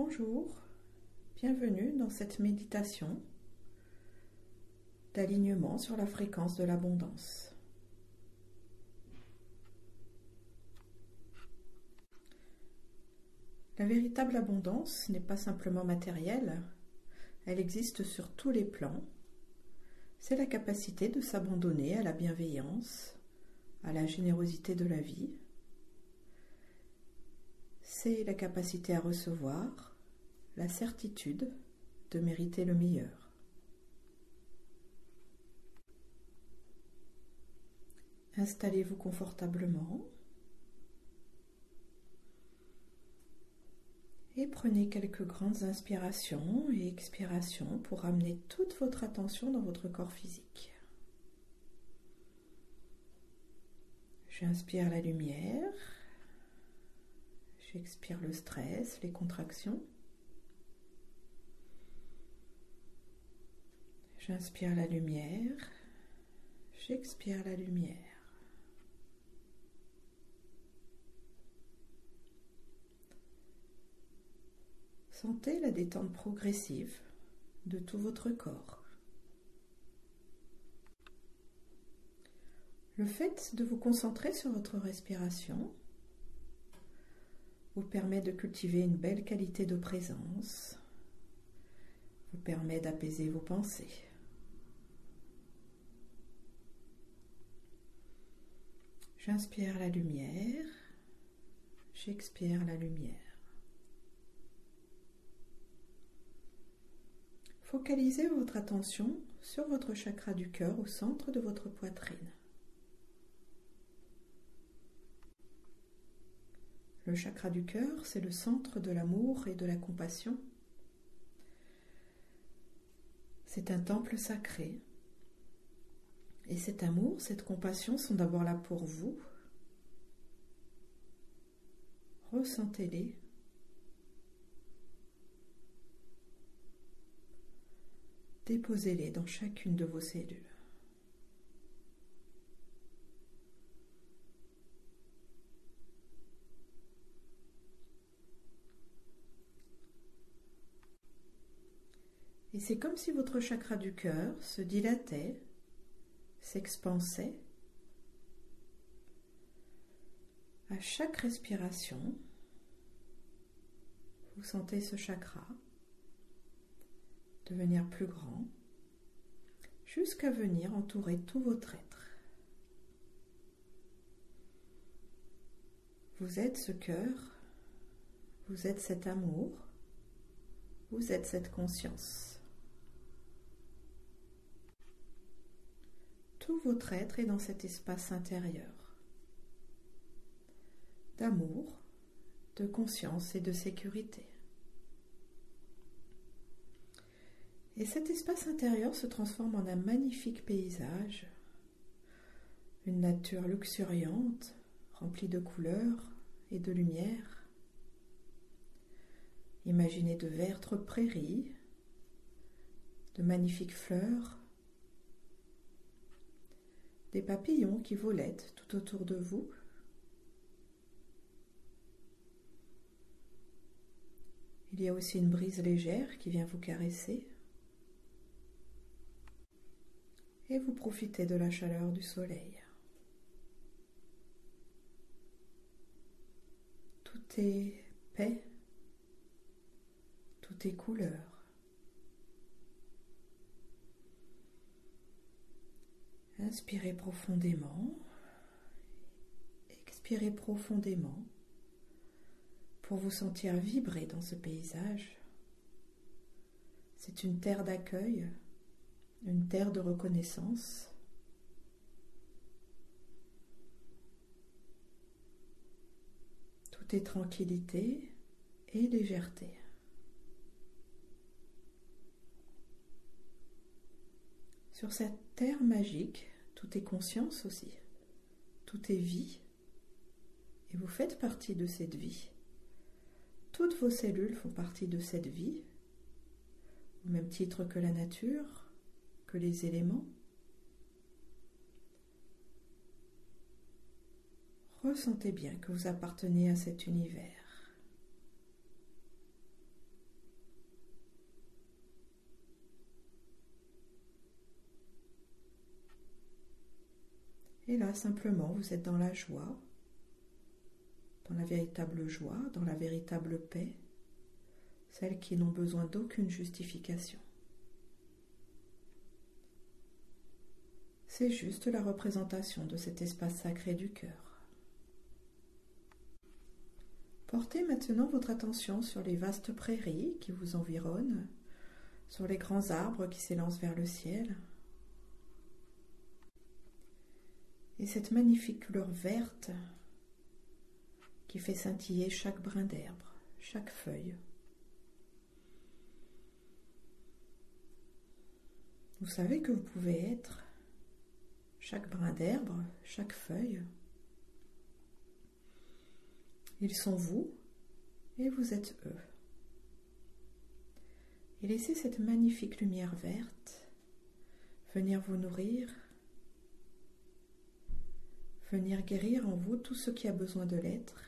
Bonjour, bienvenue dans cette méditation d'alignement sur la fréquence de l'abondance. La véritable abondance n'est pas simplement matérielle, elle existe sur tous les plans. C'est la capacité de s'abandonner à la bienveillance, à la générosité de la vie. C'est la capacité à recevoir, la certitude de mériter le meilleur. Installez-vous confortablement et prenez quelques grandes inspirations et expirations pour amener toute votre attention dans votre corps physique. J'inspire la lumière, j'expire le stress, les contractions. J'inspire la lumière, j'expire la lumière. Sentez la détente progressive de tout votre corps. Le fait de vous concentrer sur votre respiration vous permet de cultiver une belle qualité de présence, vous permet d'apaiser vos pensées. J'inspire la lumière, j'expire la lumière. Focalisez votre attention sur votre chakra du cœur au centre de votre poitrine. Le chakra du cœur, c'est le centre de l'amour et de la compassion. C'est un temple sacré et cet amour, cette compassion sont d'abord là pour vous. Ressentez-les. Déposez-les dans chacune de vos cellules. Et c'est comme si votre chakra du cœur se dilatait s'expansait. À chaque respiration, vous sentez ce chakra devenir plus grand jusqu'à venir entourer tout votre être. Vous êtes ce cœur, vous êtes cet amour, vous êtes cette conscience. Tout votre être est dans cet espace intérieur d'amour, de conscience et de sécurité. Et cet espace intérieur se transforme en un magnifique paysage, une nature luxuriante, remplie de couleurs et de lumière. Imaginez de vertes prairies, de magnifiques fleurs, des papillons qui volettent tout autour de vous. Il y a aussi une brise légère qui vient vous caresser. Et vous profitez de la chaleur du soleil. Tout est paix, tout est couleur. Inspirez profondément. Expirez profondément pour vous sentir vibrer dans ce paysage. C'est une terre d'accueil, une terre de reconnaissance. Tout est tranquillité et légèreté. Sur cette terre magique, tout est conscience aussi, tout est vie, et vous faites partie de cette vie. Toutes vos cellules font partie de cette vie, au même titre que la nature, que les éléments. Ressentez bien que vous appartenez à cet univers. Et là, simplement, vous êtes dans la joie, dans la véritable joie, dans la véritable paix, celles qui n'ont besoin d'aucune justification. C'est juste la représentation de cet espace sacré du cœur. Portez maintenant votre attention sur les vastes prairies qui vous environnent, sur les grands arbres qui s'élancent vers le ciel, et cette magnifique couleur verte qui fait scintiller chaque brin d'herbe, chaque feuille. Vous savez que vous pouvez être chaque brin d'herbe, chaque feuille. Ils sont vous et vous êtes eux. Et laissez cette magnifique lumière verte venir vous nourrir venir guérir en vous tout ce qui a besoin de l'être,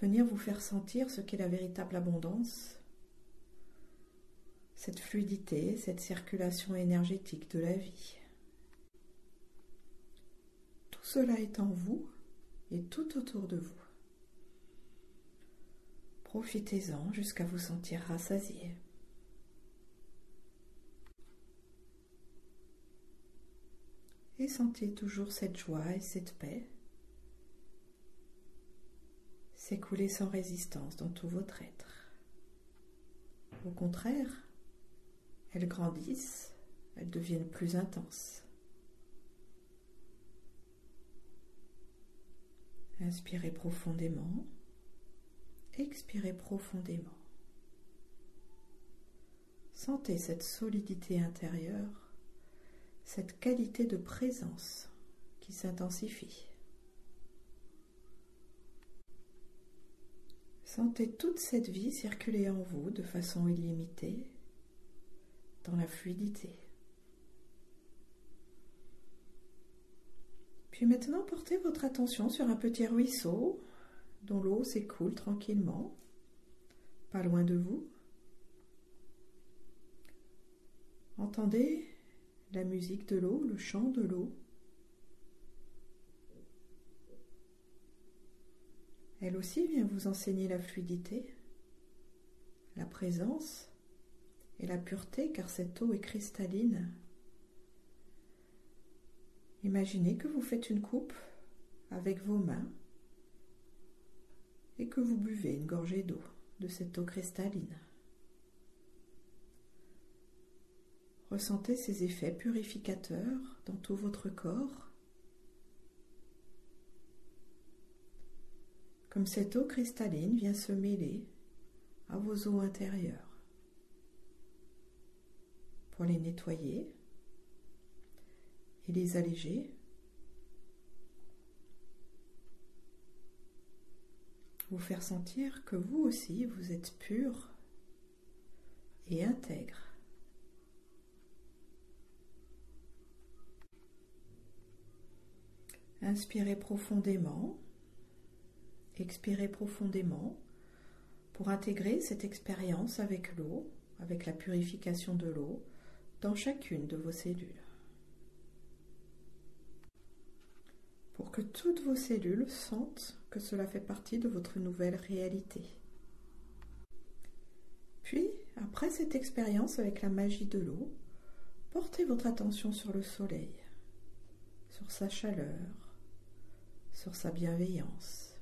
venir vous faire sentir ce qu'est la véritable abondance, cette fluidité, cette circulation énergétique de la vie. Tout cela est en vous et tout autour de vous. Profitez-en jusqu'à vous sentir rassasié. Sentez toujours cette joie et cette paix s'écouler sans résistance dans tout votre être. Au contraire, elles grandissent, elles deviennent plus intenses. Inspirez profondément, expirez profondément. Sentez cette solidité intérieure cette qualité de présence qui s'intensifie. Sentez toute cette vie circuler en vous de façon illimitée, dans la fluidité. Puis maintenant, portez votre attention sur un petit ruisseau dont l'eau s'écoule tranquillement, pas loin de vous. Entendez la musique de l'eau, le chant de l'eau. Elle aussi vient vous enseigner la fluidité, la présence et la pureté car cette eau est cristalline. Imaginez que vous faites une coupe avec vos mains et que vous buvez une gorgée d'eau de cette eau cristalline. Ressentez ces effets purificateurs dans tout votre corps. Comme cette eau cristalline vient se mêler à vos eaux intérieures pour les nettoyer et les alléger. Vous faire sentir que vous aussi vous êtes pur et intègre. Inspirez profondément, expirez profondément pour intégrer cette expérience avec l'eau, avec la purification de l'eau, dans chacune de vos cellules. Pour que toutes vos cellules sentent que cela fait partie de votre nouvelle réalité. Puis, après cette expérience avec la magie de l'eau, portez votre attention sur le soleil, sur sa chaleur, sur sa bienveillance.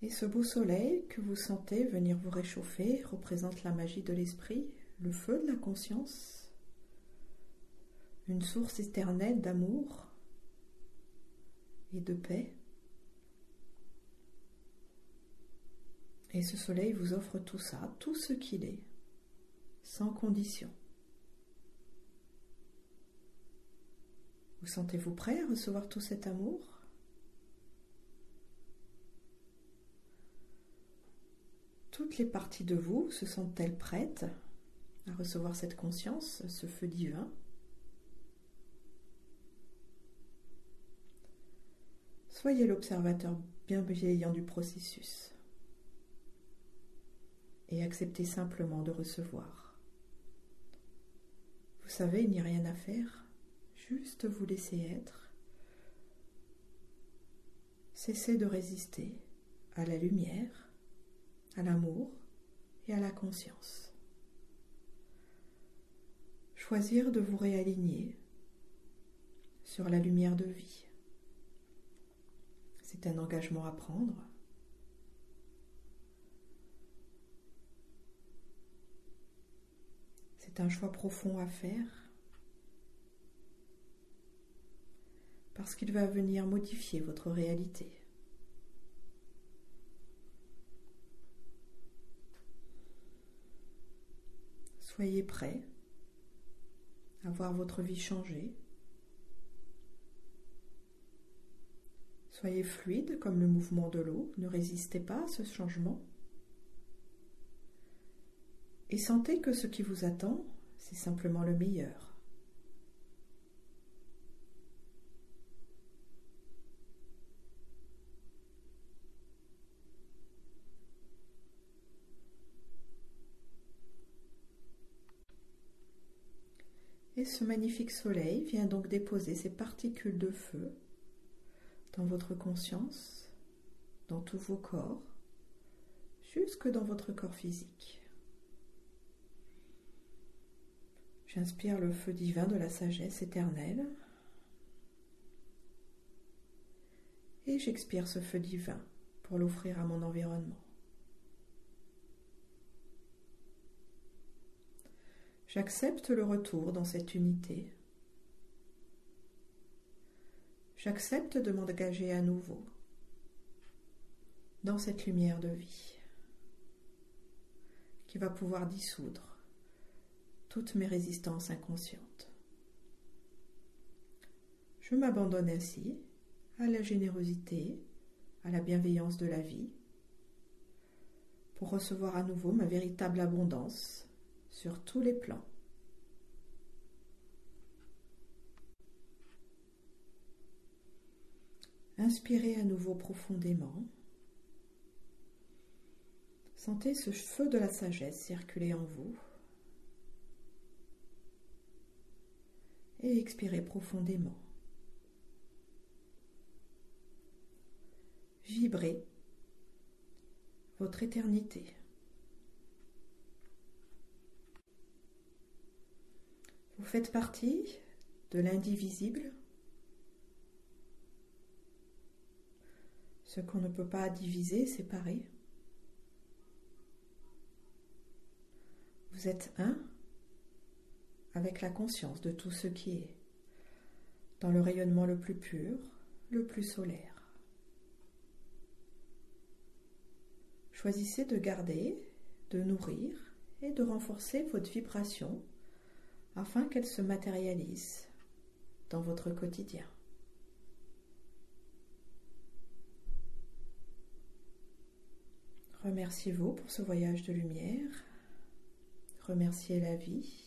Et ce beau soleil que vous sentez venir vous réchauffer représente la magie de l'esprit, le feu de la conscience, une source éternelle d'amour et de paix. Et ce soleil vous offre tout ça, tout ce qu'il est, sans condition. Vous sentez-vous prêt à recevoir tout cet amour? Toutes les parties de vous se sentent-elles prêtes à recevoir cette conscience, ce feu divin? Soyez l'observateur bienveillant du processus et acceptez simplement de recevoir. Vous savez, il n'y a rien à faire, juste vous laisser être. Cessez de résister à la lumière, à l'amour et à la conscience. Choisir de vous réaligner sur la lumière de vie. C'est un engagement à prendre. C'est un choix profond à faire parce qu'il va venir modifier votre réalité. Soyez prêt à voir votre vie changer. Soyez fluide comme le mouvement de l'eau, ne résistez pas à ce changement. Et sentez que ce qui vous attend, c'est simplement le meilleur. Et ce magnifique soleil vient donc déposer ses particules de feu dans votre conscience, dans tous vos corps, jusque dans votre corps physique. J'inspire le feu divin de la sagesse éternelle et j'expire ce feu divin pour l'offrir à mon environnement. J'accepte le retour dans cette unité. J'accepte de m'engager à nouveau dans cette lumière de vie qui va pouvoir dissoudre toutes mes résistances inconscientes. Je m'abandonne ainsi à la générosité, à la bienveillance de la vie, pour recevoir à nouveau ma véritable abondance sur tous les plans. Inspirez à nouveau profondément. Sentez ce feu de la sagesse circuler en vous. Et expirez profondément. Vibrez votre éternité. Vous faites partie de l'indivisible, ce qu'on ne peut pas diviser, séparer. Vous êtes un avec la conscience de tout ce qui est, dans le rayonnement le plus pur, le plus solaire. Choisissez de garder, de nourrir et de renforcer votre vibration afin qu'elle se matérialise dans votre quotidien. Remerciez-vous pour ce voyage de lumière. Remerciez la vie.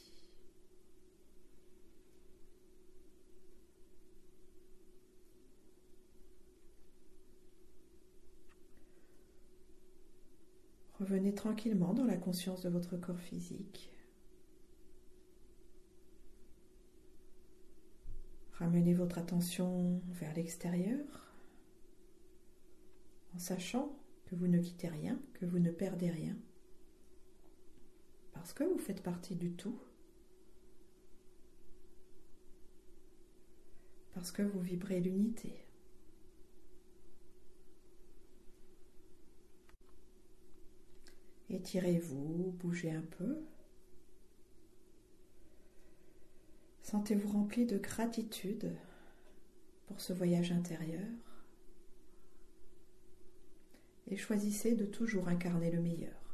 Revenez tranquillement dans la conscience de votre corps physique. Ramenez votre attention vers l'extérieur en sachant que vous ne quittez rien, que vous ne perdez rien, parce que vous faites partie du tout, parce que vous vibrez l'unité. Étirez-vous, bougez un peu. Sentez-vous rempli de gratitude pour ce voyage intérieur et choisissez de toujours incarner le meilleur.